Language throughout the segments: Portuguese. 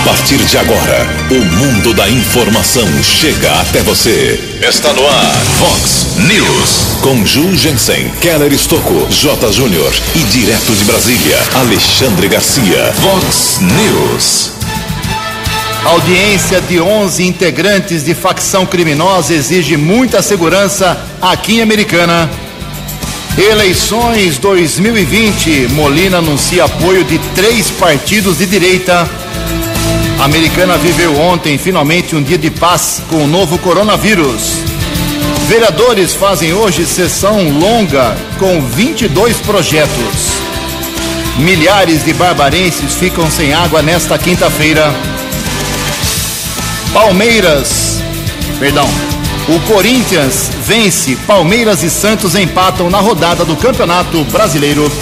A partir de agora, o mundo da informação chega até você. Está no ar, Fox News. Com Ju Jensen, Keller Estocco, J. Júnior e direto de Brasília, Alexandre Garcia. Fox News. Audiência de 11 integrantes de facção criminosa exige muita segurança aqui em Americana. Eleições 2020. Molina anuncia apoio de três partidos de direita. A Americana viveu ontem finalmente um dia de paz com o novo coronavírus. Vereadores fazem hoje sessão longa com 22 projetos. Milhares de barbarenses ficam sem água nesta quinta-feira. Palmeiras, perdão, o Corinthians vence, Palmeiras e Santos empatam na rodada do Campeonato Brasileiro.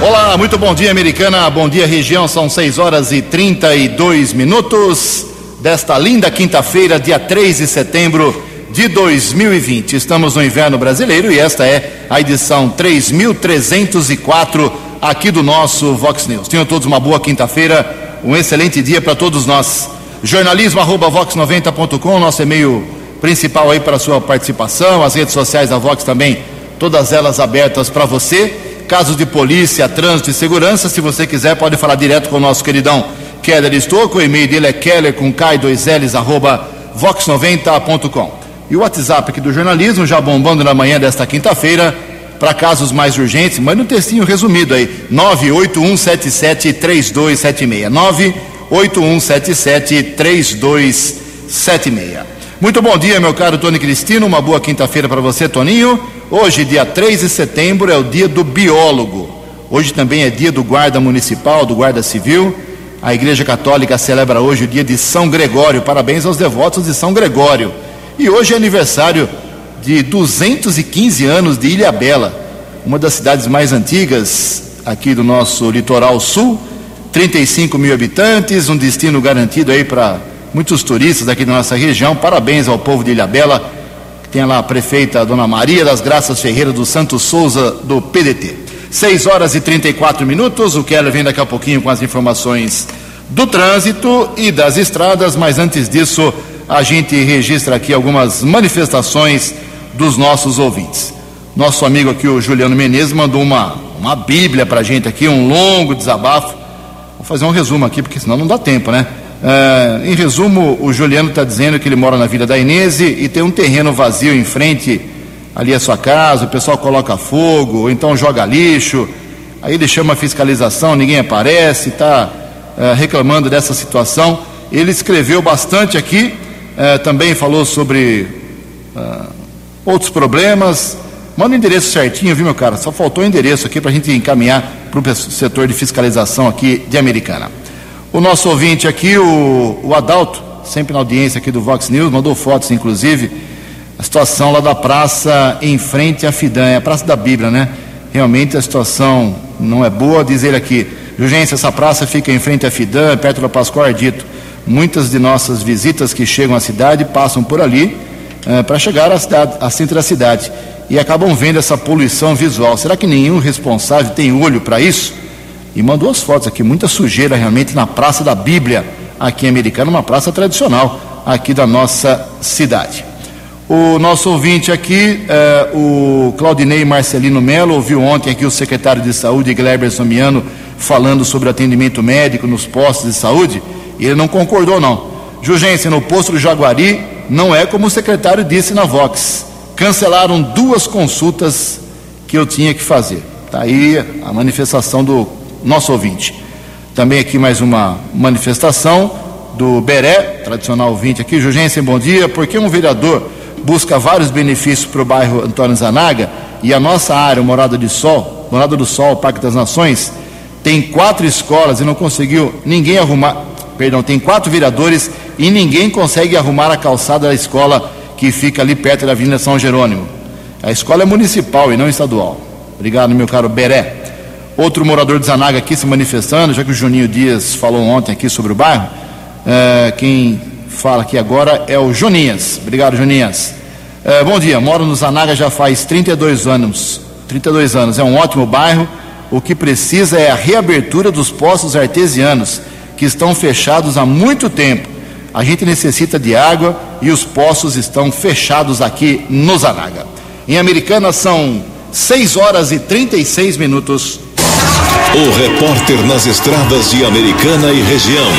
Olá, muito bom dia, americana. Bom dia, região. São 6 horas e 32 minutos desta linda quinta-feira, dia 3 de setembro de 2020. Estamos no inverno brasileiro e esta é a edição 3304 aqui do nosso Vox News. Tenham todos uma boa quinta-feira, um excelente dia para todos nós. Jornalismo arroba vox90.com, nosso e-mail principal aí para sua participação, as redes sociais da Vox também, todas elas abertas para você. Casos de polícia, trânsito e segurança, se você quiser, pode falar direto com o nosso queridão Keller Estouco, o e-mail dele é keller com K2Ls arroba vox90.com. E o WhatsApp aqui do jornalismo, já bombando na manhã desta quinta-feira, para casos mais urgentes, manda um textinho resumido aí, 981773276. 981773276. Muito bom dia, meu caro Tony Cristino. Uma boa quinta-feira para você, Toninho. Hoje, dia 3 de setembro, é o dia do biólogo. Hoje também é dia do guarda municipal, do guarda civil. A Igreja Católica celebra hoje o dia de São Gregório. Parabéns aos devotos de São Gregório. E hoje é aniversário de 215 anos de Ilha Bela, uma das cidades mais antigas aqui do nosso litoral sul. 35 mil habitantes, um destino garantido aí para muitos turistas aqui da nossa região. Parabéns ao povo de Ilhabela, tem lá a prefeita Dona Maria das Graças Ferreira do Santo Souza do PDT. 6 horas e 34 minutos. O Keller vem daqui a pouquinho com as informações do trânsito e das estradas, mas antes disso, a gente registra aqui algumas manifestações dos nossos ouvintes. Nosso amigo aqui, o Juliano Menezes, mandou uma, uma Bíblia para a gente aqui, um longo desabafo Vou fazer um resumo aqui, porque senão não dá tempo, né? Uh, em resumo, o Juliano está dizendo que ele mora na Vila da Inese e tem um terreno vazio em frente ali à sua casa, o pessoal coloca fogo, ou então joga lixo, aí ele chama a fiscalização, ninguém aparece, está uh, reclamando dessa situação. Ele escreveu bastante aqui, uh, também falou sobre outros problemas. Manda o endereço certinho, viu, meu cara? Só faltou o endereço aqui para a gente encaminhar para o setor de fiscalização aqui de Americana. O nosso ouvinte aqui, o, o Adalto, sempre na audiência aqui do Vox News, mandou fotos, inclusive, a situação lá da praça em frente à Fidan, é a Praça da Bíblia, né? Realmente a situação não é boa, diz ele aqui. Urgência, essa praça fica em frente à Fidan, perto da Pascoal Ardito. Muitas de nossas visitas que chegam à cidade passam por ali uh, para chegar à, cidade, à centro da cidade e acabam vendo essa poluição visual. Será que nenhum responsável tem olho para isso? E mandou as fotos aqui, muita sujeira realmente na Praça da Bíblia, aqui em Americana, uma praça tradicional aqui da nossa cidade. O nosso ouvinte aqui, eh, o Claudinei Marcelino Melo, ouviu ontem aqui o secretário de Saúde, Gleber Somiano, falando sobre atendimento médico nos postos de saúde, e ele não concordou não. Jurgência, no posto do Jaguari, não é como o secretário disse na Vox cancelaram duas consultas que eu tinha que fazer. Está aí a manifestação do nosso ouvinte. Também aqui mais uma manifestação do Beré, tradicional ouvinte aqui. Jurgensen, bom dia. Por que um vereador busca vários benefícios para o bairro Antônio Zanaga e a nossa área, Morada de Sol, Morada do Sol, Parque das Nações, tem quatro escolas e não conseguiu ninguém arrumar, perdão, tem quatro vereadores e ninguém consegue arrumar a calçada da escola que fica ali perto da Avenida São Jerônimo. A escola é municipal e não estadual. Obrigado, meu caro Beré. Outro morador de Zanaga aqui se manifestando, já que o Juninho Dias falou ontem aqui sobre o bairro. É, quem fala aqui agora é o Joninhas. Obrigado, Joninhas. É, bom dia, moro no Zanaga já faz 32 anos. 32 anos, é um ótimo bairro. O que precisa é a reabertura dos postos artesianos que estão fechados há muito tempo. A gente necessita de água e os poços estão fechados aqui no Zanaga. Em Americana são 6 horas e 36 minutos. O repórter nas estradas de Americana e região,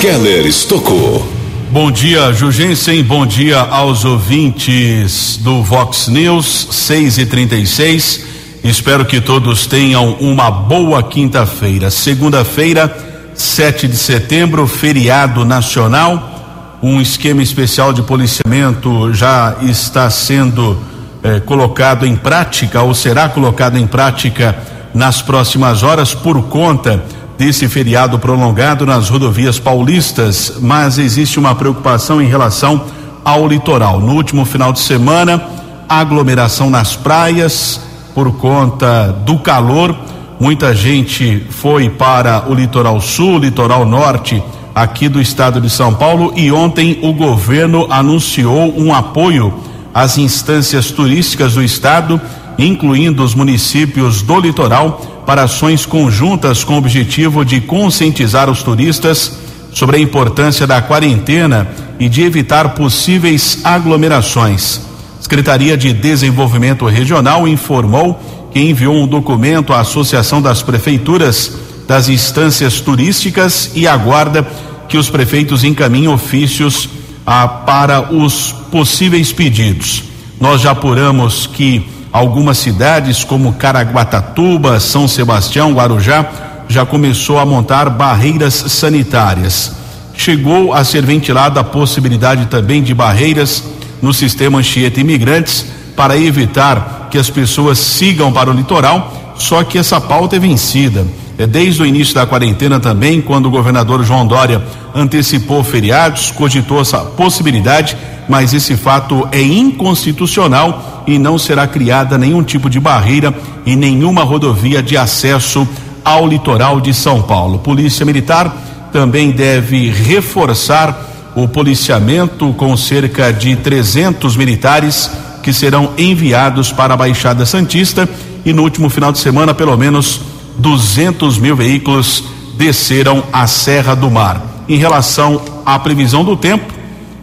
Keller Estocou. Bom dia, Jugensen. Bom dia aos ouvintes do Vox News 6 e 36. Espero que todos tenham uma boa quinta-feira. Segunda-feira, 7 de setembro, feriado nacional. Um esquema especial de policiamento já está sendo eh, colocado em prática ou será colocado em prática nas próximas horas por conta desse feriado prolongado nas rodovias paulistas, mas existe uma preocupação em relação ao litoral. No último final de semana, aglomeração nas praias por conta do calor. Muita gente foi para o litoral sul, litoral norte aqui do estado de São Paulo e ontem o governo anunciou um apoio às instâncias turísticas do estado, incluindo os municípios do litoral para ações conjuntas com o objetivo de conscientizar os turistas sobre a importância da quarentena e de evitar possíveis aglomerações. Secretaria de Desenvolvimento Regional informou que enviou um documento à Associação das Prefeituras das Instâncias Turísticas e aguarda que os prefeitos encaminhem ofícios ah, para os possíveis pedidos. Nós já apuramos que Algumas cidades como Caraguatatuba, São Sebastião, Guarujá já começou a montar barreiras sanitárias. Chegou a ser ventilada a possibilidade também de barreiras no sistema Anchieta Imigrantes para evitar que as pessoas sigam para o litoral, só que essa pauta é vencida. É desde o início da quarentena também, quando o governador João Dória antecipou feriados, cogitou essa possibilidade, mas esse fato é inconstitucional e não será criada nenhum tipo de barreira em nenhuma rodovia de acesso ao litoral de São Paulo. Polícia Militar também deve reforçar o policiamento com cerca de 300 militares que serão enviados para a Baixada Santista e no último final de semana, pelo menos 200 mil veículos desceram a Serra do Mar. Em relação à previsão do tempo,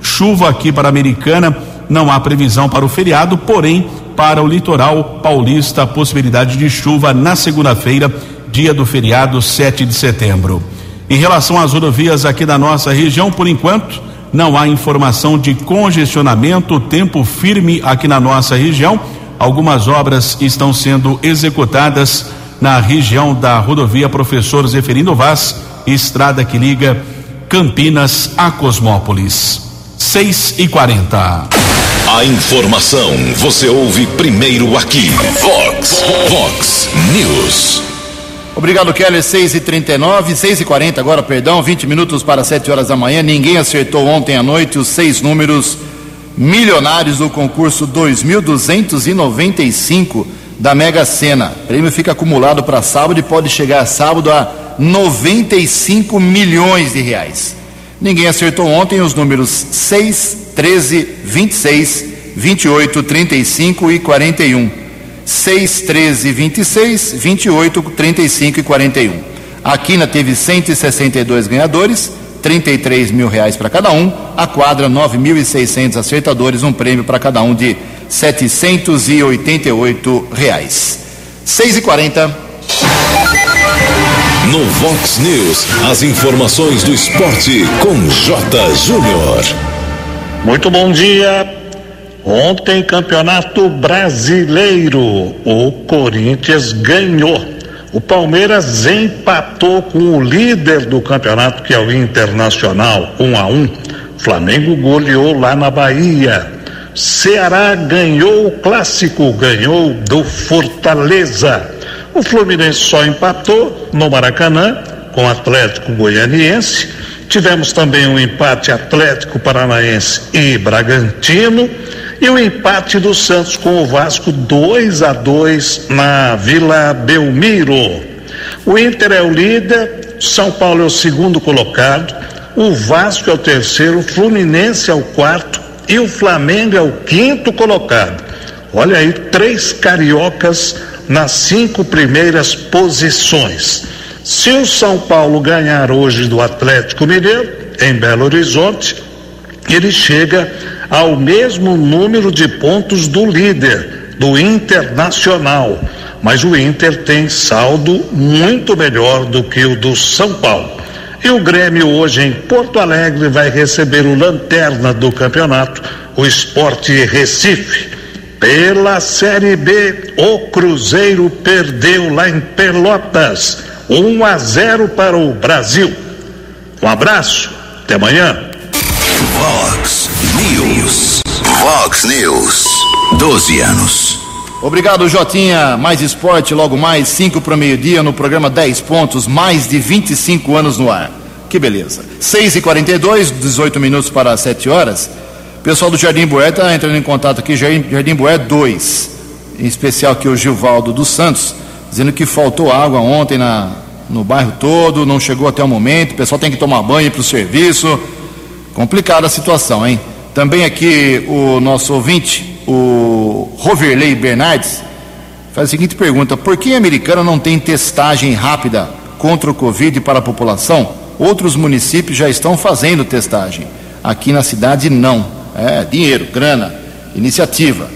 chuva aqui para a Americana, não há previsão para o feriado, porém, para o litoral paulista, possibilidade de chuva na segunda-feira, dia do feriado, 7 de setembro. Em relação às rodovias aqui da nossa região, por enquanto, não há informação de congestionamento, tempo firme aqui na nossa região. Algumas obras estão sendo executadas na região da rodovia Professor Zeferino Vaz, estrada que liga Campinas a Cosmópolis. 6 e 40 A informação você ouve primeiro aqui. Vox, Vox News. Obrigado, Keller. 6 e 39 6 e 40 agora, perdão, 20 minutos para 7 horas da manhã. Ninguém acertou ontem à noite os seis números milionários do concurso 2295 da Mega Sena. O prêmio fica acumulado para sábado e pode chegar a sábado a 95 milhões de reais. Ninguém acertou ontem os números 6, 13, 26, 28, 35 e 41. 6, 13, 26, 28, 35 e 41. A Quina teve 162 ganhadores, 33 mil reais para cada um. A quadra, 9.600 acertadores, um prêmio para cada um de 788 reais. 6 e 40 No Vox News, as informações do esporte com J. Júnior. Muito bom dia. Ontem, Campeonato Brasileiro, o Corinthians ganhou. O Palmeiras empatou com o líder do campeonato, que é o Internacional, um a um. Flamengo goleou lá na Bahia. Ceará ganhou o clássico, ganhou do Fortaleza. O Fluminense só empatou no Maracanã com o Atlético Goianiense. Tivemos também um empate Atlético Paranaense e Bragantino e o empate do Santos com o Vasco 2 a 2 na Vila Belmiro. O Inter é o líder, São Paulo é o segundo colocado, o Vasco é o terceiro, o Fluminense é o quarto e o Flamengo é o quinto colocado. Olha aí, três cariocas nas cinco primeiras posições. Se o São Paulo ganhar hoje do Atlético Mineiro, em Belo Horizonte, ele chega ao mesmo número de pontos do líder, do Internacional. Mas o Inter tem saldo muito melhor do que o do São Paulo. E o Grêmio hoje em Porto Alegre vai receber o lanterna do campeonato, o Esporte Recife. Pela Série B, o Cruzeiro perdeu lá em Pelotas, 1 a 0 para o Brasil. Um abraço, até amanhã. Vox News. Vox News. 12 anos. Obrigado, Jotinha. Mais esporte, logo mais, 5 para o meio-dia, no programa 10 pontos, mais de 25 anos no ar. Que beleza. 6 e 42 18 minutos para 7 horas. O pessoal do Jardim Boé está entrando em contato aqui, Jardim, Boé 2. Em especial aqui o Gilvaldo dos Santos, dizendo que faltou água ontem na, no bairro todo, não chegou até o momento, o pessoal tem que tomar banho para o serviço. Complicada a situação, hein? Também aqui o nosso ouvinte, o Roverley Bernardes, faz a seguinte pergunta: por que a americana não tem testagem rápida contra o Covid para a população? Outros municípios já estão fazendo testagem. Aqui na cidade, não. É dinheiro, grana, iniciativa.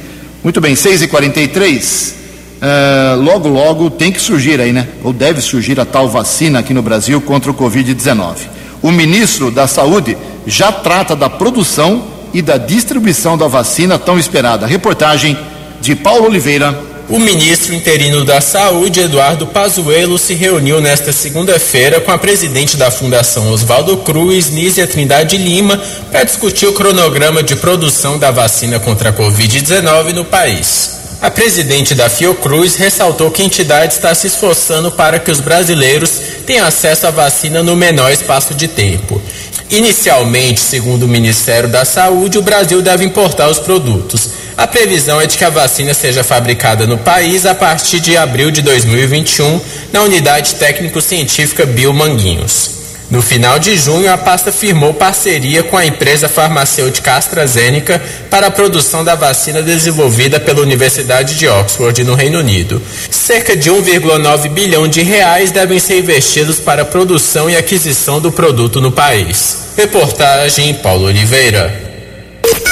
Muito bem, 6h43. Uh, logo, logo tem que surgir aí, né? Ou deve surgir a tal vacina aqui no Brasil contra o Covid-19. O ministro da Saúde já trata da produção e da distribuição da vacina tão esperada. Reportagem de Paulo Oliveira. O ministro interino da Saúde, Eduardo Pazuello, se reuniu nesta segunda-feira com a presidente da Fundação Oswaldo Cruz, Nízia Trindade Lima, para discutir o cronograma de produção da vacina contra a Covid-19 no país. A presidente da Fiocruz ressaltou que a entidade está se esforçando para que os brasileiros tenham acesso à vacina no menor espaço de tempo. Inicialmente, segundo o Ministério da Saúde, o Brasil deve importar os produtos. A previsão é de que a vacina seja fabricada no país a partir de abril de 2021 na Unidade Técnico-Científica Biomanguinhos. No final de junho, a pasta firmou parceria com a empresa farmacêutica AstraZeneca para a produção da vacina desenvolvida pela Universidade de Oxford, no Reino Unido. Cerca de 1,9 bilhão de reais devem ser investidos para a produção e aquisição do produto no país. Reportagem Paulo Oliveira.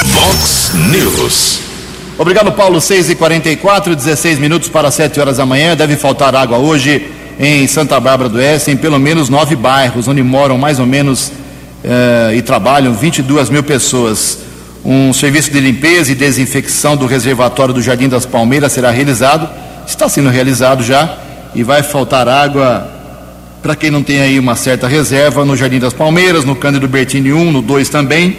Vox News. Obrigado, Paulo. 6 e 44 16 minutos para 7 horas da manhã. Deve faltar água hoje em Santa Bárbara do Oeste, em pelo menos nove bairros, onde moram mais ou menos eh, e trabalham 22 mil pessoas. Um serviço de limpeza e desinfecção do reservatório do Jardim das Palmeiras será realizado, está sendo realizado já, e vai faltar água para quem não tem aí uma certa reserva no Jardim das Palmeiras, no Cândido Bertini 1, no 2 também,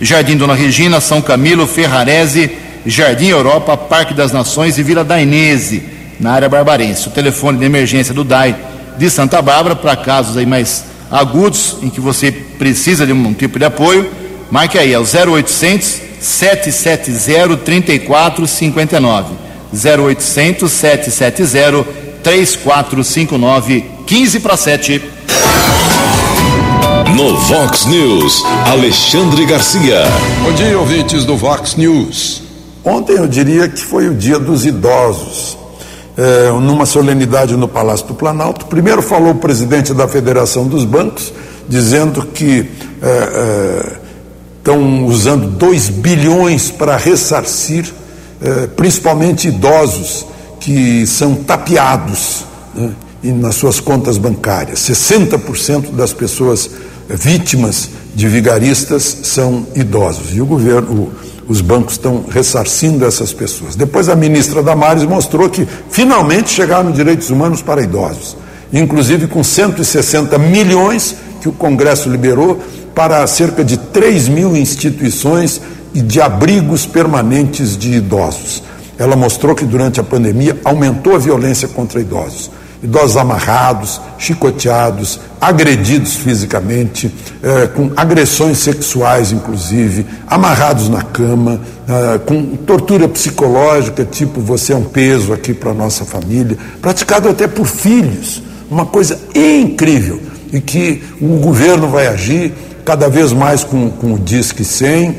Jardim Dona Regina, São Camilo, Ferrarese, Jardim Europa, Parque das Nações e Vila Dainese, na área barbarense. O telefone de emergência do DAI de Santa Bárbara, para casos aí mais agudos, em que você precisa de um tipo de apoio, marque aí, é o 0800 770 3459. 0800 770 3459, 15 para 7. No Vox News, Alexandre Garcia. Bom dia, ouvintes do Vox News. Ontem eu diria que foi o dia dos idosos. É, numa solenidade no Palácio do Planalto, primeiro falou o presidente da Federação dos Bancos, dizendo que é, é, estão usando 2 bilhões para ressarcir, principalmente idosos que são tapeados né, nas suas contas bancárias. 60% das pessoas vítimas de vigaristas são idosos. E o governo, os bancos estão ressarcindo essas pessoas. Depois a ministra Damares mostrou que finalmente chegaram direitos humanos para idosos, inclusive com 160 milhões que o Congresso liberou para cerca de 3 mil instituições e de abrigos permanentes de idosos. Ela mostrou que durante a pandemia aumentou a violência contra idosos idosos amarrados, chicoteados, agredidos fisicamente, eh, com agressões sexuais, inclusive, amarrados na cama, eh, com tortura psicológica, tipo você é um peso aqui para nossa família, praticado até por filhos, uma coisa incrível, e que o governo vai agir cada vez mais com, com o Disque 100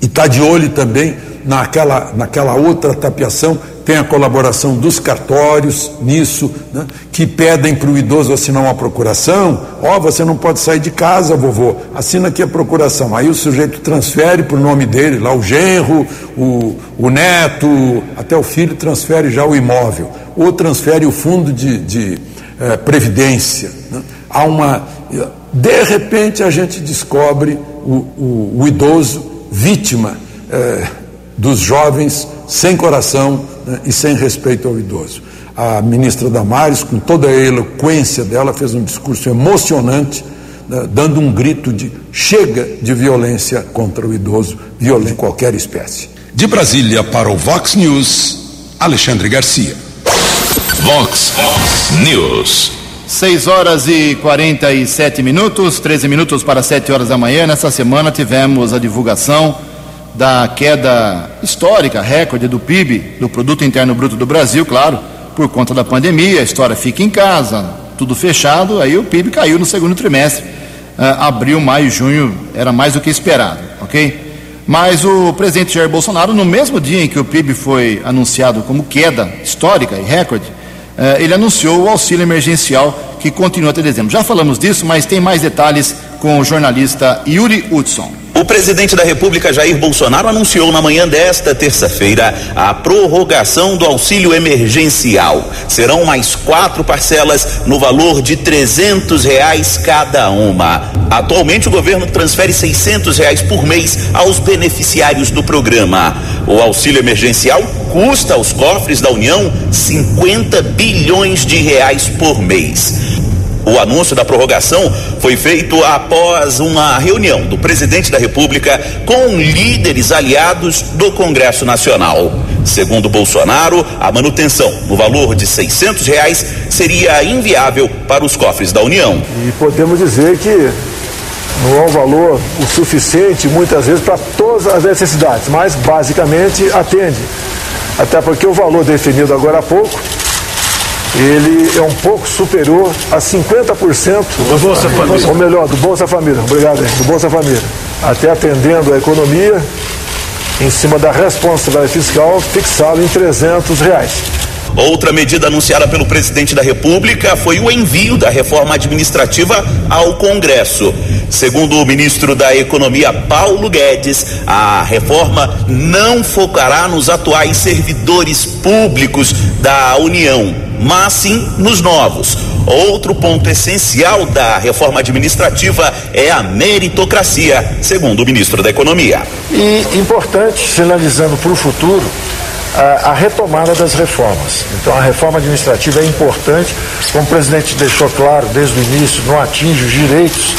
e está de olho também naquela, naquela outra tapiação tem a colaboração dos cartórios nisso, né, que pedem para o idoso assinar uma procuração. Ó, oh, você não pode sair de casa, vovô, assina aqui a procuração. Aí o sujeito transfere para o nome dele, lá o genro, o, o neto, até o filho transfere já o imóvel, ou transfere o fundo de, de eh, previdência. Né? Há uma. De repente a gente descobre o, o, o idoso vítima eh, dos jovens sem coração né, e sem respeito ao idoso. A ministra Damares, com toda a eloquência dela, fez um discurso emocionante, né, dando um grito de chega de violência contra o idoso, violência de qualquer espécie. De Brasília para o Vox News, Alexandre Garcia. Vox News. 6 horas e 47 minutos, 13 minutos para 7 horas da manhã. Nessa semana tivemos a divulgação da queda histórica, recorde do PIB, do Produto Interno Bruto do Brasil, claro, por conta da pandemia, a história fica em casa, tudo fechado, aí o PIB caiu no segundo trimestre. Uh, abril, maio, junho era mais do que esperado, ok? Mas o presidente Jair Bolsonaro, no mesmo dia em que o PIB foi anunciado como queda histórica e recorde, uh, ele anunciou o auxílio emergencial que continua até dezembro. Já falamos disso, mas tem mais detalhes com o jornalista Yuri Hudson. O presidente da República, Jair Bolsonaro, anunciou na manhã desta terça-feira a prorrogação do auxílio emergencial. Serão mais quatro parcelas no valor de trezentos reais cada uma. Atualmente, o governo transfere seiscentos reais por mês aos beneficiários do programa. O auxílio emergencial custa aos cofres da União 50 bilhões de reais por mês. O anúncio da prorrogação foi feito após uma reunião do presidente da República com líderes aliados do Congresso Nacional. Segundo Bolsonaro, a manutenção no valor de 600 reais seria inviável para os cofres da União. E podemos dizer que não é um valor o suficiente muitas vezes para todas as necessidades, mas basicamente atende. Até porque o valor definido agora há pouco ele é um pouco superior a 50% do Bolsa Família. Ou melhor, do Bolsa Família. Obrigado, do Bolsa Família. Até atendendo a economia em cima da responsabilidade fiscal fixada em 300 reais. Outra medida anunciada pelo presidente da República foi o envio da reforma administrativa ao Congresso. Segundo o ministro da Economia, Paulo Guedes, a reforma não focará nos atuais servidores públicos da União, mas sim nos novos. Outro ponto essencial da reforma administrativa é a meritocracia, segundo o ministro da Economia. E importante, sinalizando para o futuro, a, a, retomada das reformas. Então, a reforma administrativa é importante, como o presidente deixou claro desde o início, não atinge os direitos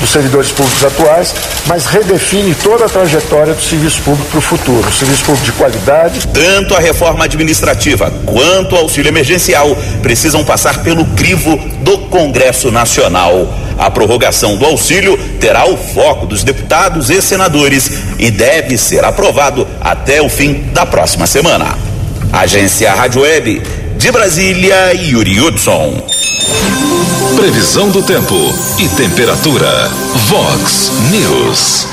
dos servidores públicos atuais, mas redefine toda a trajetória do serviço público para o futuro, serviço público de qualidade. Tanto a reforma administrativa quanto o auxílio emergencial precisam passar pelo crivo do Congresso Nacional. A prorrogação do auxílio terá o foco dos deputados e senadores e deve ser aprovado até o fim da próxima semana. Agência Rádio Web de Brasília, Yuri Hudson. Previsão do tempo e temperatura. Vox News.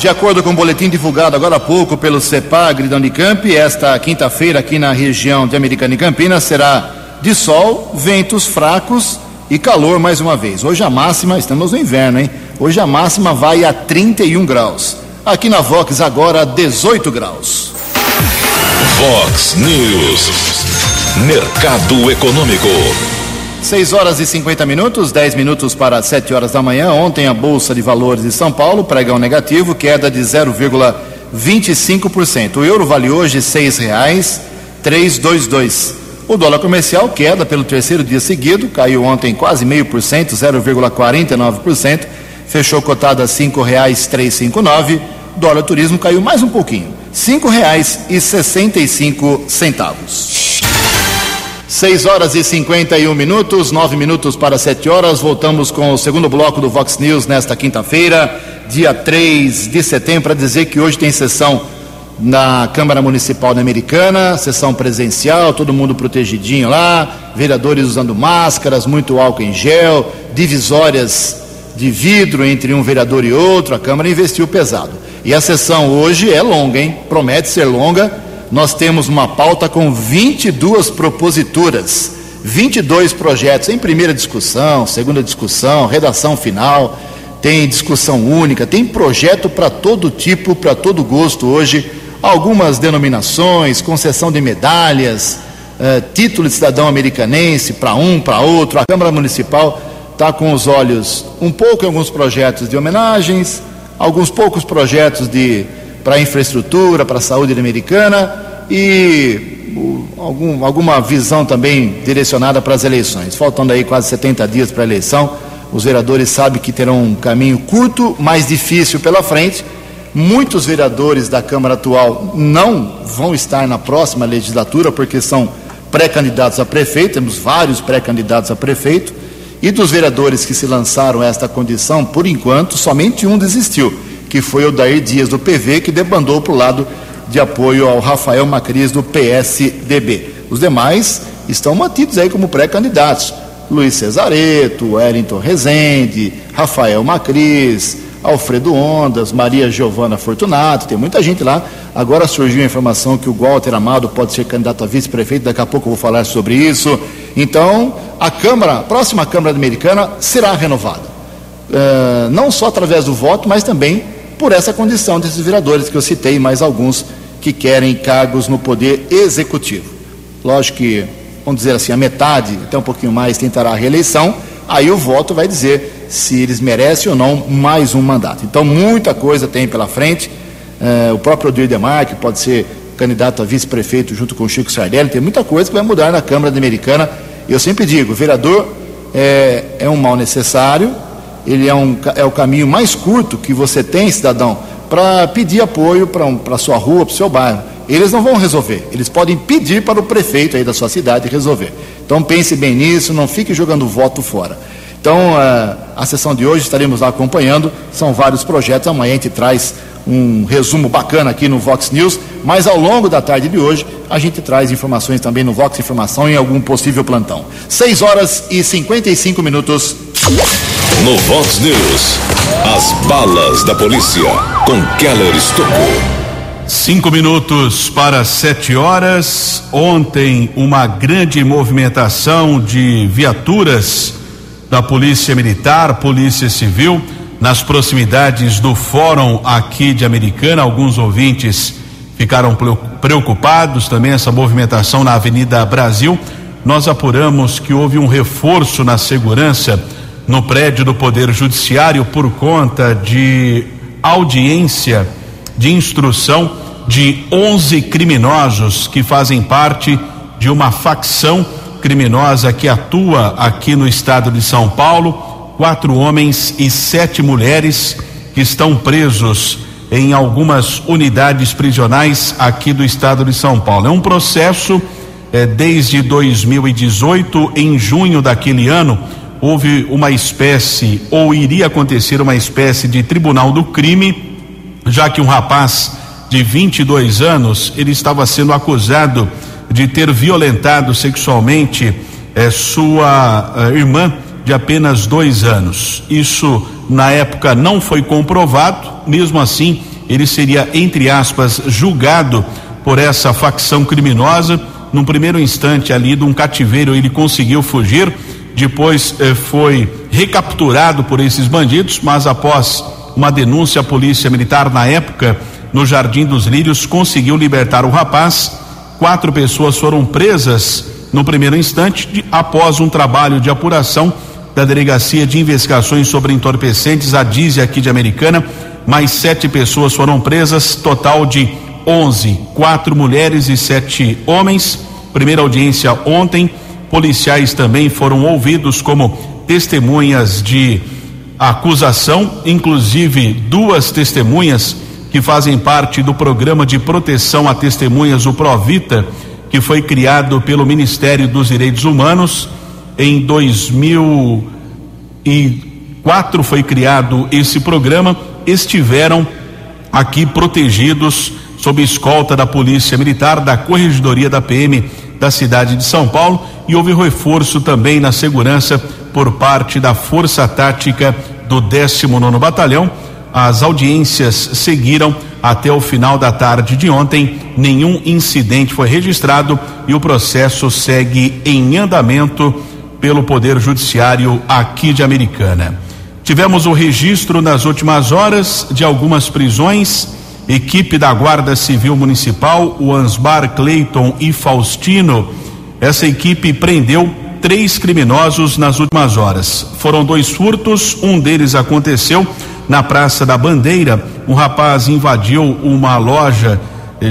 De acordo com o boletim divulgado agora há pouco pelo CEPAGRI da Unicamp, esta quinta-feira aqui na região de Americana e Campinas será de sol, ventos fracos e calor mais uma vez. Hoje a máxima, estamos no inverno, hein? Hoje a máxima vai a 31 graus. Aqui na Vox agora 18 graus. Vox News. Mercado Econômico. 6 horas e 50 minutos, 10 minutos para 7 horas da manhã. Ontem a Bolsa de Valores de São Paulo, pregão negativo, queda de 0,25%. O euro vale hoje R$ 6,322. O dólar comercial queda pelo terceiro dia seguido, caiu ontem quase meio por cento, 0,49%, fechou cotado a R$ 5,359. Dólar turismo caiu mais um pouquinho, R$ 5,65 centavos. 6 horas e 51 minutos, 9 minutos para 7 horas. Voltamos com o segundo bloco do Vox News nesta quinta-feira, dia 3 de setembro, para dizer que hoje tem sessão na Câmara Municipal da Americana, sessão presencial, todo mundo protegidinho lá, vereadores usando máscaras, muito álcool em gel, divisórias de vidro entre um vereador e outro. A Câmara investiu pesado. E a sessão hoje é longa, hein? Promete ser longa nós temos uma pauta com 22 proposituras, 22 projetos em primeira discussão, segunda discussão, redação final, tem discussão única, tem projeto para todo tipo, para todo gosto hoje, algumas denominações, concessão de medalhas, uh, título de cidadão americanense para um, para outro. A Câmara Municipal está com os olhos um pouco em alguns projetos de homenagens, alguns poucos projetos de para infraestrutura, para a saúde americana e algum, alguma visão também direcionada para as eleições. Faltando aí quase 70 dias para a eleição, os vereadores sabem que terão um caminho curto, mais difícil pela frente. Muitos vereadores da Câmara atual não vão estar na próxima legislatura porque são pré-candidatos a prefeito, temos vários pré-candidatos a prefeito, e dos vereadores que se lançaram a esta condição, por enquanto, somente um desistiu, que foi o Dair Dias do PV, que debandou para o lado de apoio ao Rafael Macris do PSDB. Os demais estão mantidos aí como pré-candidatos. Luiz Cesareto, Wellington Rezende, Rafael Macris, Alfredo Ondas, Maria Giovana Fortunato, tem muita gente lá. Agora surgiu a informação que o Walter Amado pode ser candidato a vice-prefeito, daqui a pouco eu vou falar sobre isso. Então, a Câmara, a próxima Câmara Americana será renovada. Uh, não só através do voto, mas também por essa condição desses vereadores que eu citei, mais alguns que querem cargos no poder executivo. Lógico que, vamos dizer assim, a metade, até um pouquinho mais, tentará a reeleição, aí o voto vai dizer se eles merecem ou não mais um mandato. Então, muita coisa tem pela frente. Eh, o próprio Odir Demarque pode ser candidato a vice-prefeito junto com o Chico Sardelli, tem muita coisa que vai mudar na Câmara Americana. Eu sempre digo, vereador é, é um mal necessário, ele é, um, é o caminho mais curto que você tem, cidadão, para pedir apoio para um, a sua rua, para o seu bairro. Eles não vão resolver, eles podem pedir para o prefeito aí da sua cidade resolver. Então pense bem nisso, não fique jogando voto fora. Então, a, a sessão de hoje estaremos lá acompanhando, são vários projetos, amanhã a gente traz um resumo bacana aqui no Vox News, mas ao longo da tarde de hoje a gente traz informações também no Vox Informação em algum possível plantão. 6 horas e 55 minutos. No Vox News, as balas da polícia com Keller Estocou. Cinco minutos para sete horas. Ontem, uma grande movimentação de viaturas da Polícia Militar, Polícia Civil, nas proximidades do Fórum aqui de Americana. Alguns ouvintes ficaram preocupados também essa movimentação na Avenida Brasil. Nós apuramos que houve um reforço na segurança no prédio do Poder Judiciário por conta de audiência de instrução de 11 criminosos que fazem parte de uma facção criminosa que atua aqui no estado de São Paulo. Quatro homens e sete mulheres que estão presos em algumas unidades prisionais aqui do estado de São Paulo. É um processo eh, desde 2018, em junho daquele ano houve uma espécie, ou iria acontecer uma espécie de tribunal do crime, já que um rapaz de 22 anos ele estava sendo acusado de ter violentado sexualmente eh, sua eh, irmã de apenas dois anos. Isso na época não foi comprovado, mesmo assim ele seria entre aspas julgado por essa facção criminosa. Num primeiro instante ali de um cativeiro ele conseguiu fugir depois eh, foi recapturado por esses bandidos, mas após uma denúncia à polícia militar na época, no Jardim dos Lírios, conseguiu libertar o rapaz. Quatro pessoas foram presas no primeiro instante, de, após um trabalho de apuração da Delegacia de Investigações sobre Entorpecentes, a DIZE aqui de Americana. Mais sete pessoas foram presas, total de onze, quatro mulheres e sete homens. Primeira audiência ontem policiais também foram ouvidos como testemunhas de acusação, inclusive duas testemunhas que fazem parte do programa de proteção a testemunhas, o Provita, que foi criado pelo Ministério dos Direitos Humanos. Em 2004 foi criado esse programa, estiveram aqui protegidos sob escolta da Polícia Militar, da Corregedoria da PM da cidade de São Paulo e houve reforço também na segurança por parte da Força Tática do 19 Batalhão. As audiências seguiram até o final da tarde de ontem. Nenhum incidente foi registrado e o processo segue em andamento pelo Poder Judiciário aqui de Americana. Tivemos o registro nas últimas horas de algumas prisões. Equipe da Guarda Civil Municipal, o Ansbar Cleiton e Faustino. Essa equipe prendeu três criminosos nas últimas horas. Foram dois furtos, um deles aconteceu na Praça da Bandeira. Um rapaz invadiu uma loja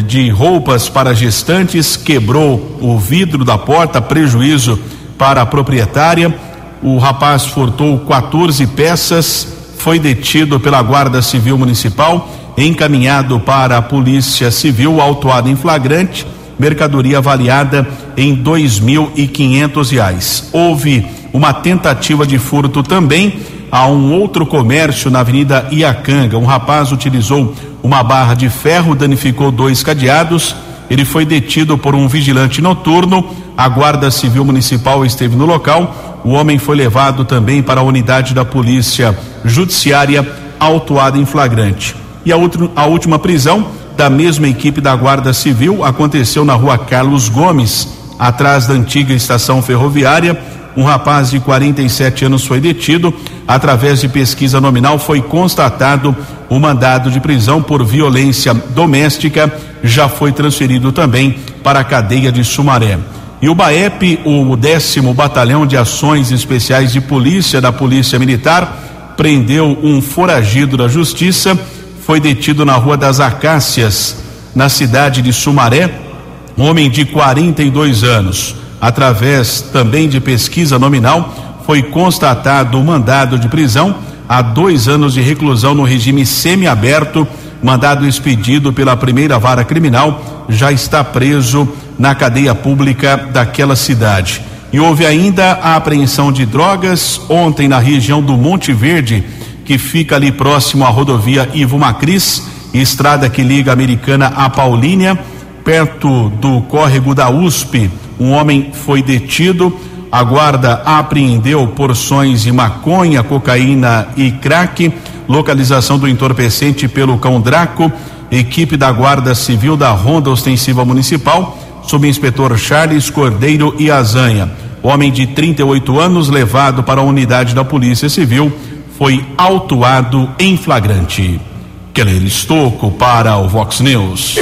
de roupas para gestantes, quebrou o vidro da porta, prejuízo para a proprietária. O rapaz furtou 14 peças, foi detido pela Guarda Civil Municipal, encaminhado para a Polícia Civil, autuado em flagrante, mercadoria avaliada em dois mil e quinhentos reais. Houve uma tentativa de furto também a um outro comércio na Avenida Iacanga. Um rapaz utilizou uma barra de ferro, danificou dois cadeados. Ele foi detido por um vigilante noturno. A Guarda Civil Municipal esteve no local. O homem foi levado também para a unidade da Polícia Judiciária, autuado em flagrante. E a, outro, a última prisão da mesma equipe da Guarda Civil aconteceu na rua Carlos Gomes, atrás da antiga estação ferroviária. Um rapaz de 47 anos foi detido. Através de pesquisa nominal, foi constatado o mandado de prisão por violência doméstica. Já foi transferido também para a cadeia de Sumaré. E o BAEP, o décimo Batalhão de Ações Especiais de Polícia da Polícia Militar, prendeu um foragido da Justiça. Foi detido na Rua das Acácias, na cidade de Sumaré. Um homem de 42 anos através também de pesquisa nominal, foi constatado o mandado de prisão a dois anos de reclusão no regime semiaberto. Mandado expedido pela primeira vara criminal, já está preso na cadeia pública daquela cidade. E houve ainda a apreensão de drogas ontem na região do Monte Verde, que fica ali próximo à rodovia Ivo Macris, estrada que liga a Americana a Paulínia, perto do córrego da USP um homem foi detido. A guarda apreendeu porções de maconha, cocaína e crack. Localização do entorpecente pelo cão Draco. Equipe da Guarda Civil da Ronda Ostensiva Municipal, subinspetor Charles Cordeiro e Azanha. Homem de 38 anos, levado para a unidade da Polícia Civil, foi autuado em flagrante. Keller Estocco para o Vox News.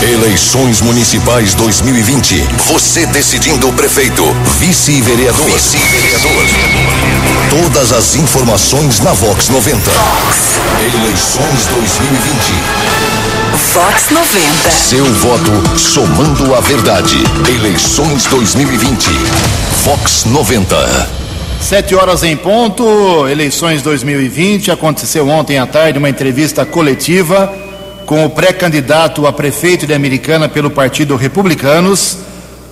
Eleições Municipais 2020. Você decidindo o prefeito, vice-vereador. Vice-vereador. Todas as informações na Vox 90. Vox. Eleições 2020. Vox 90. Seu voto somando a verdade. Eleições 2020. Vox 90. Sete horas em ponto, eleições 2020. Aconteceu ontem à tarde uma entrevista coletiva com o pré-candidato a prefeito de Americana pelo Partido Republicanos,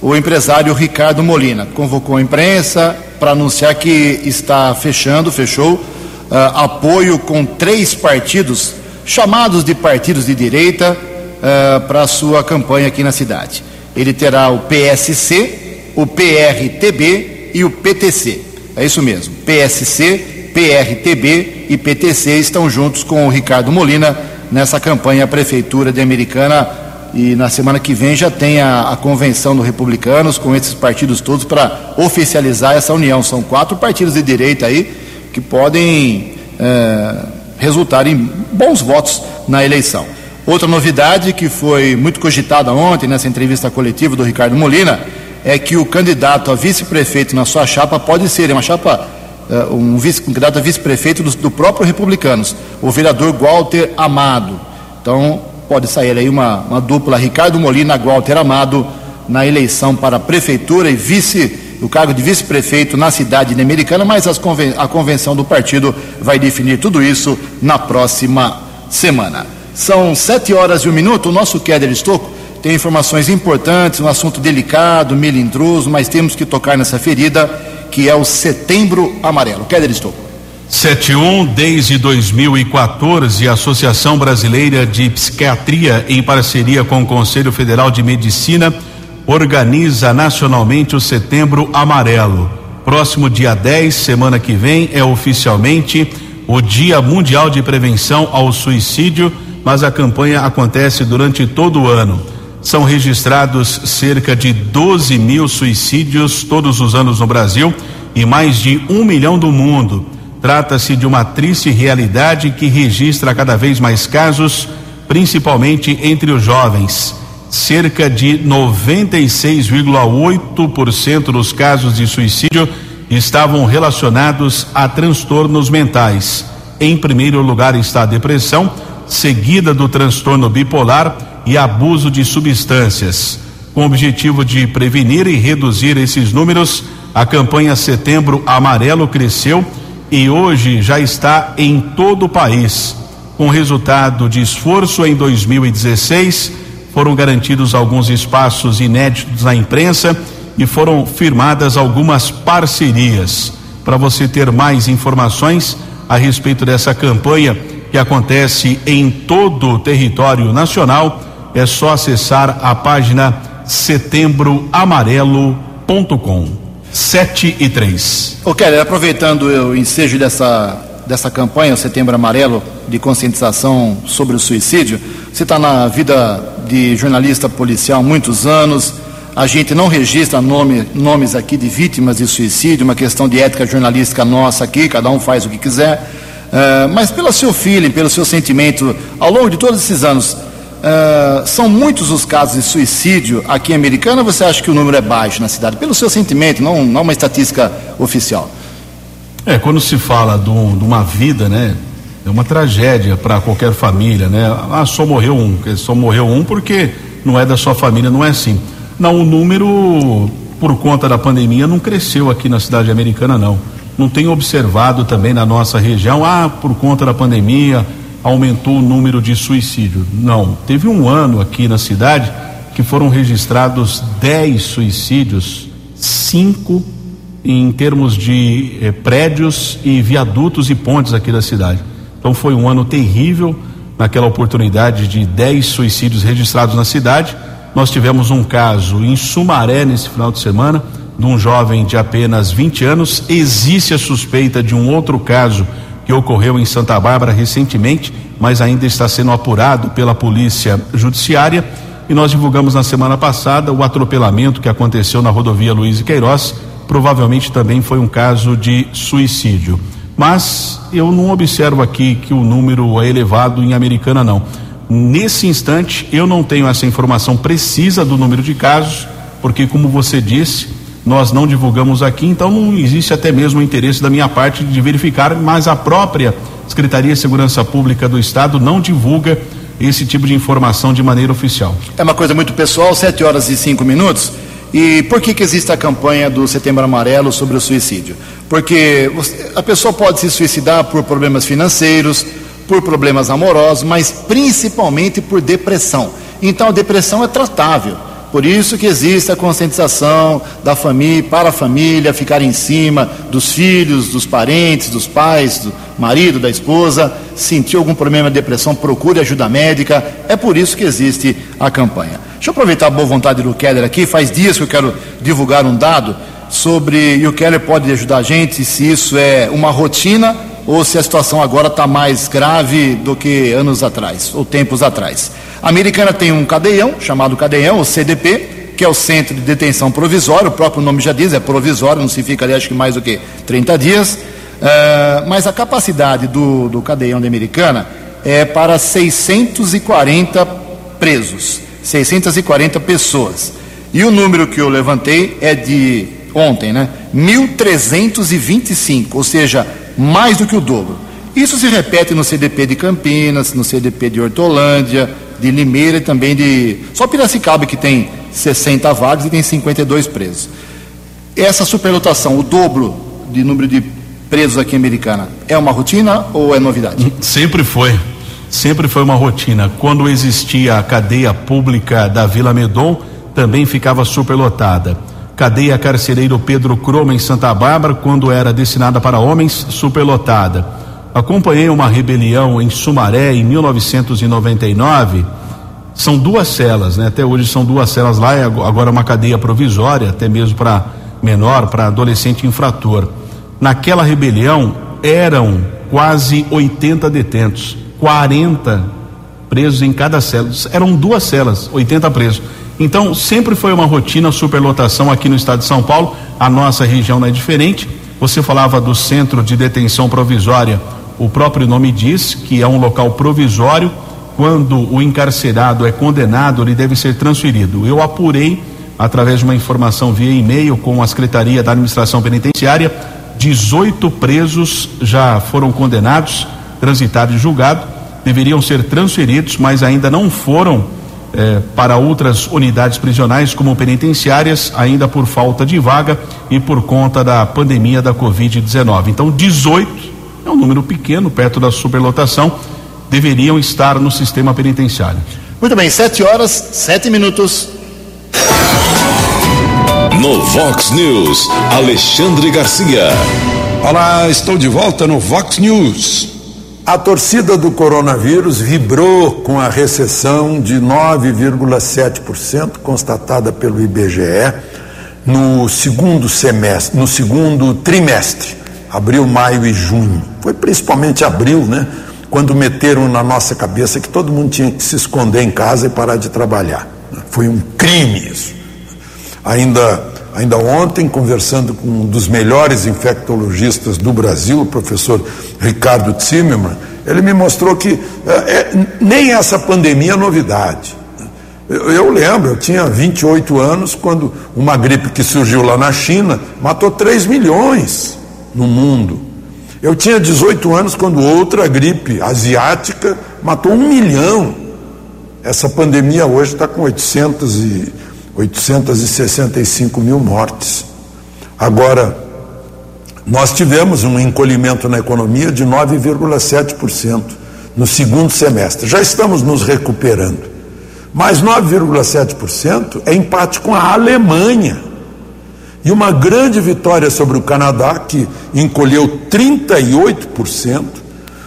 o empresário Ricardo Molina. Convocou a imprensa para anunciar que está fechando, fechou, uh, apoio com três partidos, chamados de partidos de direita, uh, para a sua campanha aqui na cidade. Ele terá o PSC, o PRTB e o PTC. É isso mesmo. PSC, PRTB e PTC estão juntos com o Ricardo Molina nessa campanha à Prefeitura de Americana e na semana que vem já tem a, a convenção do Republicanos com esses partidos todos para oficializar essa união. São quatro partidos de direita aí que podem é, resultar em bons votos na eleição. Outra novidade que foi muito cogitada ontem nessa entrevista coletiva do Ricardo Molina é que o candidato a vice-prefeito na sua chapa pode ser, é uma chapa uh, um vice-candidato a vice-prefeito do, do, próprio Republicanos, o vereador Walter Amado. Então, pode sair aí uma, uma dupla Ricardo Molina, Walter Amado, na eleição para prefeitura e vice, o cargo de vice-prefeito na cidade de Americana, mas conven, a convenção do partido vai definir tudo isso na próxima semana. São sete horas e um minuto, o nosso Kéder Estocco tem informações importantes, um assunto delicado, melindroso, mas temos que tocar nessa ferida que é o Setembro Amarelo. Kéder Estouco. 71, desde 2014, a Associação Brasileira de Psiquiatria, em parceria com o Conselho Federal de Medicina, organiza nacionalmente o Setembro Amarelo. Próximo dia 10, semana que vem, é oficialmente o Dia Mundial de Prevenção ao Suicídio, mas a campanha acontece durante todo o ano. São registrados cerca de 12 mil suicídios todos os anos no Brasil e mais de um milhão do mundo. Trata-se de uma triste realidade que registra cada vez mais casos, principalmente entre os jovens. Cerca de 96,8% dos casos de suicídio estavam relacionados a transtornos mentais. Em primeiro lugar está a depressão, seguida do transtorno bipolar e abuso de substâncias. Com o objetivo de prevenir e reduzir esses números, a campanha Setembro Amarelo cresceu e hoje já está em todo o país. Com resultado de esforço em 2016, foram garantidos alguns espaços inéditos na imprensa e foram firmadas algumas parcerias. Para você ter mais informações a respeito dessa campanha que acontece em todo o território nacional, é só acessar a página setembroamarelo.com. 7 e 3. Ô Kelly, aproveitando o ensejo dessa, dessa campanha, o Setembro Amarelo, de conscientização sobre o suicídio, você está na vida de jornalista policial há muitos anos, a gente não registra nome, nomes aqui de vítimas de suicídio, uma questão de ética jornalística nossa aqui, cada um faz o que quiser. Uh, mas pelo seu feeling, pelo seu sentimento, ao longo de todos esses anos, uh, são muitos os casos de suicídio aqui em Americana você acha que o número é baixo na cidade? Pelo seu sentimento, não, não uma estatística oficial. É, quando se fala de, um, de uma vida, né? É uma tragédia para qualquer família, né? Ah, só morreu um, só morreu um porque não é da sua família, não é assim. Não, o número, por conta da pandemia, não cresceu aqui na cidade americana, não. Não tenho observado também na nossa região, ah, por conta da pandemia, aumentou o número de suicídio. Não. Teve um ano aqui na cidade que foram registrados 10 suicídios, cinco em termos de eh, prédios e viadutos e pontes aqui da cidade. Então foi um ano terrível naquela oportunidade de 10 suicídios registrados na cidade nós tivemos um caso em Sumaré nesse final de semana, de um jovem de apenas 20 anos. Existe a suspeita de um outro caso que ocorreu em Santa Bárbara recentemente, mas ainda está sendo apurado pela Polícia Judiciária. E nós divulgamos na semana passada o atropelamento que aconteceu na rodovia Luiz e Queiroz. Provavelmente também foi um caso de suicídio. Mas eu não observo aqui que o número é elevado em Americana, não. Nesse instante, eu não tenho essa informação precisa do número de casos, porque, como você disse, nós não divulgamos aqui, então não existe até mesmo o interesse da minha parte de verificar, mas a própria Secretaria de Segurança Pública do Estado não divulga esse tipo de informação de maneira oficial. É uma coisa muito pessoal, 7 horas e 5 minutos. E por que, que existe a campanha do Setembro Amarelo sobre o suicídio? Porque a pessoa pode se suicidar por problemas financeiros, por problemas amorosos, mas principalmente por depressão. Então a depressão é tratável. Por isso que existe a conscientização da família, para a família ficar em cima dos filhos, dos parentes, dos pais, do marido, da esposa. Sentiu algum problema de depressão, procure ajuda médica. É por isso que existe a campanha. Deixa eu aproveitar a boa vontade do Keller aqui. Faz dias que eu quero divulgar um dado sobre, e o Keller pode ajudar a gente, se isso é uma rotina ou se a situação agora está mais grave do que anos atrás, ou tempos atrás. A americana tem um cadeião, chamado cadeião, o CDP, que é o Centro de Detenção Provisório, o próprio nome já diz, é provisório, não significa ali acho que mais do que 30 dias, uh, mas a capacidade do, do cadeião da americana é para 640 presos, 640 pessoas. E o número que eu levantei é de ontem, né? 1.325, ou seja, mais do que o dobro. Isso se repete no CDP de Campinas, no CDP de Hortolândia, de Limeira e também de. Só Piracicaba, que tem 60 vagas e tem 52 presos. Essa superlotação, o dobro de número de presos aqui em Americana, é uma rotina ou é novidade? Sempre foi. Sempre foi uma rotina. Quando existia a cadeia pública da Vila Medon, também ficava superlotada cadeia carcereiro Pedro Croma em Santa Bárbara, quando era destinada para homens, superlotada. Acompanhei uma rebelião em Sumaré em 1999. São duas celas, né? Até hoje são duas celas lá, agora uma cadeia provisória, até mesmo para menor, para adolescente infrator. Naquela rebelião eram quase 80 detentos, 40 presos em cada cela. Eram duas celas, 80 presos. Então, sempre foi uma rotina superlotação aqui no estado de São Paulo. A nossa região não é diferente. Você falava do centro de detenção provisória. O próprio nome diz que é um local provisório. Quando o encarcerado é condenado, ele deve ser transferido. Eu apurei, através de uma informação via e-mail com a Secretaria da Administração Penitenciária, 18 presos já foram condenados, transitados e julgados. Deveriam ser transferidos, mas ainda não foram eh, para outras unidades prisionais, como penitenciárias, ainda por falta de vaga e por conta da pandemia da Covid-19. Então, 18 é um número pequeno, perto da superlotação, deveriam estar no sistema penitenciário. Muito bem, sete horas, sete minutos. No Vox News, Alexandre Garcia. Olá, estou de volta no Vox News. A torcida do coronavírus vibrou com a recessão de 9,7% constatada pelo IBGE no segundo semestre, no segundo trimestre, abril, maio e junho. Foi principalmente abril, né? Quando meteram na nossa cabeça que todo mundo tinha que se esconder em casa e parar de trabalhar. Foi um crime isso. Ainda, ainda ontem, conversando com um dos melhores infectologistas do Brasil, o professor Ricardo Zimmermann, ele me mostrou que é, é, nem essa pandemia é novidade. Eu, eu, lembro, eu tinha 28 anos quando uma gripe que surgiu lá na China matou 3 milhões no mundo. Eu tinha 18 anos quando outra gripe asiática matou um milhão. Essa pandemia hoje está com 800 e 865 mil mortes. Agora, nós tivemos um encolhimento na economia de 9,7% no segundo semestre. Já estamos nos recuperando. Mas 9,7% é empate com a Alemanha. E uma grande vitória sobre o Canadá, que encolheu 38%,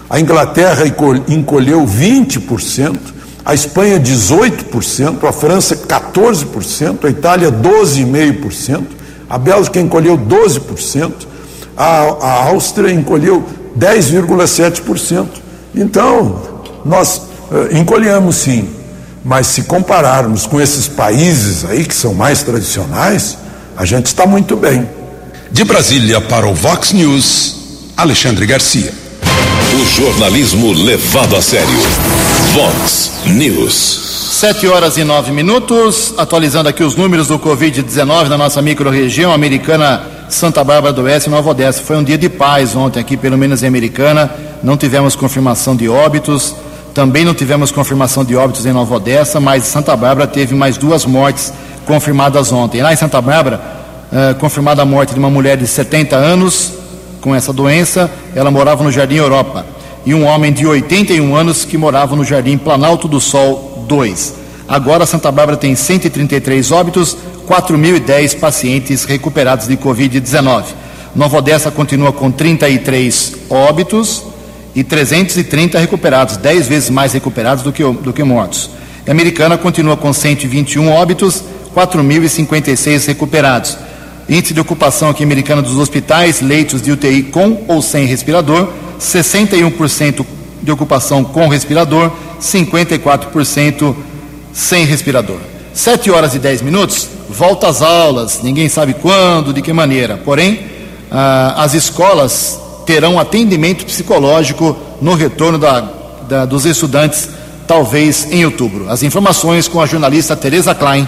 a Inglaterra encolheu 20%, a Espanha 18%, a França 14%, a Itália 12,5%, a Bélgica encolheu 12%, a, a Áustria encolheu 10,7%. Então, nós uh, encolhemos sim, mas se compararmos com esses países aí que são mais tradicionais, a gente está muito bem. De Brasília para o Vox News, Alexandre Garcia. O jornalismo levado a sério. Vox News. Sete horas e nove minutos, atualizando aqui os números do Covid-19 na nossa microrregião americana Santa Bárbara do Oeste e Nova Odessa. Foi um dia de paz ontem aqui, pelo menos em Americana. Não tivemos confirmação de óbitos. Também não tivemos confirmação de óbitos em Nova Odessa, mas Santa Bárbara teve mais duas mortes confirmadas ontem. Lá em Santa Bárbara, uh, confirmada a morte de uma mulher de 70 anos com essa doença, ela morava no Jardim Europa. E um homem de 81 anos que morava no Jardim Planalto do Sol 2. Agora, Santa Bárbara tem 133 óbitos, 4.010 pacientes recuperados de Covid-19. Nova Odessa continua com 33 óbitos e 330 recuperados, 10 vezes mais recuperados do que, do que mortos. A americana continua com 121 óbitos, 4.056 recuperados. Índice de ocupação aqui americana dos hospitais, leitos de UTI com ou sem respirador, 61% de ocupação com respirador, 54% sem respirador. 7 horas e 10 minutos, volta às aulas, ninguém sabe quando, de que maneira. Porém, ah, as escolas terão atendimento psicológico no retorno da, da, dos estudantes, talvez em outubro. As informações com a jornalista Tereza Klein.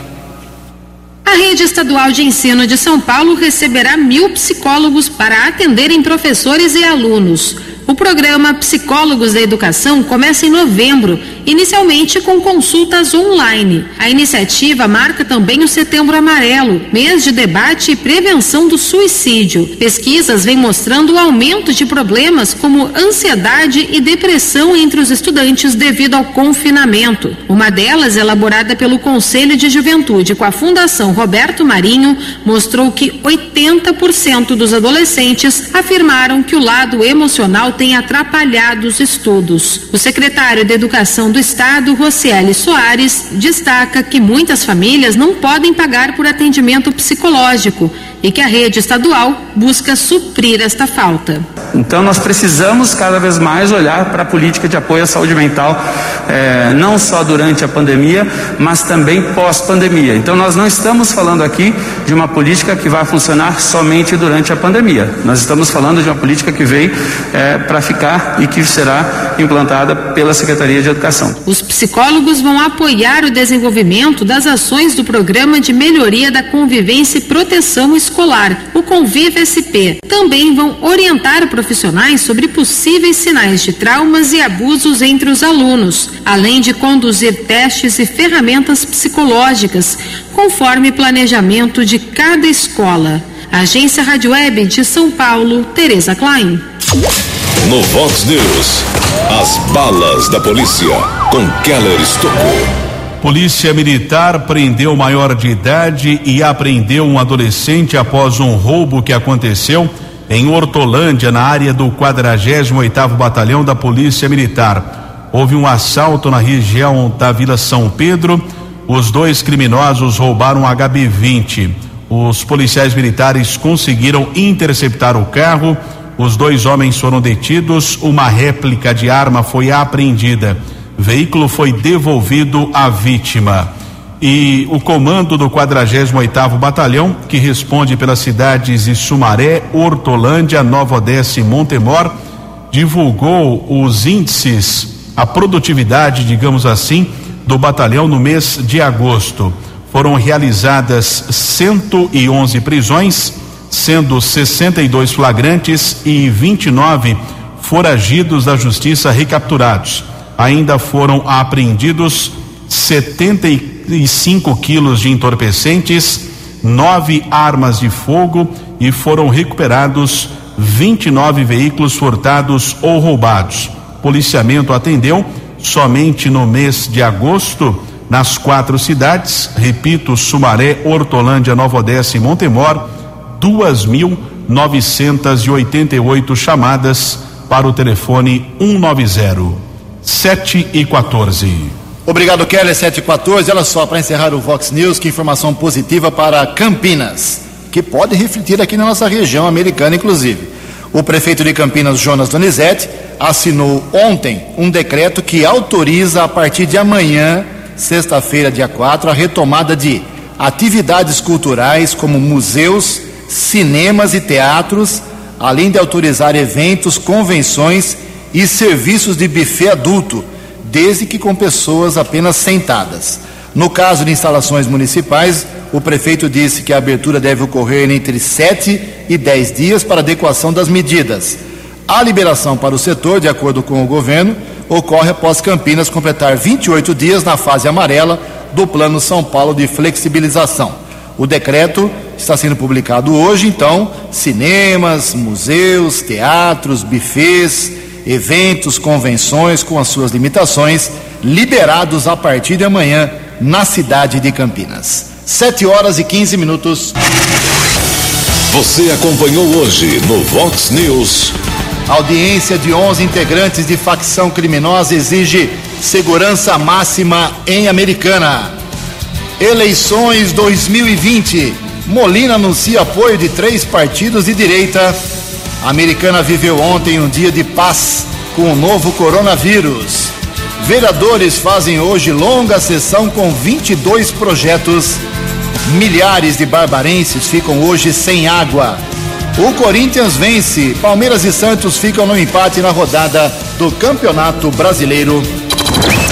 A rede estadual de ensino de São Paulo receberá mil psicólogos para atenderem professores e alunos. O programa Psicólogos da Educação começa em novembro, inicialmente com consultas online. A iniciativa marca também o Setembro Amarelo, mês de debate e prevenção do suicídio. Pesquisas vêm mostrando o aumento de problemas como ansiedade e depressão entre os estudantes devido ao confinamento. Uma delas, elaborada pelo Conselho de Juventude com a Fundação Roberto Marinho, mostrou que 80% dos adolescentes afirmaram que o lado emocional tem atrapalhado os estudos. O secretário de Educação do Estado, Rocieli Soares, destaca que muitas famílias não podem pagar por atendimento psicológico e que a rede estadual busca suprir esta falta. Então, nós precisamos cada vez mais olhar para a política de apoio à saúde mental, eh, não só durante a pandemia, mas também pós-pandemia. Então, nós não estamos falando aqui de uma política que vai funcionar somente durante a pandemia. Nós estamos falando de uma política que veio eh, para ficar e que será implantada pela Secretaria de Educação. Os psicólogos vão apoiar o desenvolvimento das ações do Programa de Melhoria da Convivência e Proteção Escolar, o Convive SP. Também vão orientar profissionais sobre possíveis sinais de traumas e abusos entre os alunos, além de conduzir testes e ferramentas psicológicas, conforme planejamento de cada escola. Agência Rádio Web de São Paulo, Tereza Klein. No Vox News, as balas da polícia com Keller Estocou. Polícia Militar prendeu maior de idade e apreendeu um adolescente após um roubo que aconteceu em Hortolândia, na área do 48º Batalhão da Polícia Militar. Houve um assalto na região da Vila São Pedro. Os dois criminosos roubaram um HB20. Os policiais militares conseguiram interceptar o carro. Os dois homens foram detidos. Uma réplica de arma foi apreendida. Veículo foi devolvido à vítima. E o comando do 48º Batalhão, que responde pelas cidades de Sumaré, Hortolândia, Nova Odessa e Montemor, divulgou os índices, a produtividade, digamos assim, do batalhão no mês de agosto. Foram realizadas 111 prisões, sendo 62 flagrantes e 29 foragidos da justiça recapturados ainda foram apreendidos 75 quilos de entorpecentes, nove armas de fogo e foram recuperados 29 veículos furtados ou roubados. Policiamento atendeu somente no mês de agosto nas quatro cidades, repito, Sumaré, Hortolândia, Nova Odessa e Montemor, 2.988 chamadas para o telefone 190. 7 e 14. Obrigado, Keller, 7 e 14. Olha só, para encerrar o Vox News, que informação positiva para Campinas, que pode refletir aqui na nossa região americana, inclusive. O prefeito de Campinas, Jonas Donizete, assinou ontem um decreto que autoriza, a partir de amanhã, sexta-feira, dia 4, a retomada de atividades culturais como museus, cinemas e teatros, além de autorizar eventos, convenções e serviços de buffet adulto, desde que com pessoas apenas sentadas. No caso de instalações municipais, o prefeito disse que a abertura deve ocorrer entre 7 e 10 dias para adequação das medidas. A liberação para o setor, de acordo com o governo, ocorre após Campinas completar 28 dias na fase amarela do Plano São Paulo de flexibilização. O decreto está sendo publicado hoje, então, cinemas, museus, teatros, bufês, eventos, convenções com as suas limitações, liberados a partir de amanhã na cidade de Campinas. 7 horas e 15 minutos. Você acompanhou hoje no Vox News. audiência de 11 integrantes de facção criminosa exige segurança máxima em Americana. Eleições 2020. Molina anuncia apoio de três partidos de direita a americana viveu ontem um dia de paz com o novo coronavírus. Vereadores fazem hoje longa sessão com 22 projetos. Milhares de barbarenses ficam hoje sem água. O Corinthians vence. Palmeiras e Santos ficam no empate na rodada do Campeonato Brasileiro.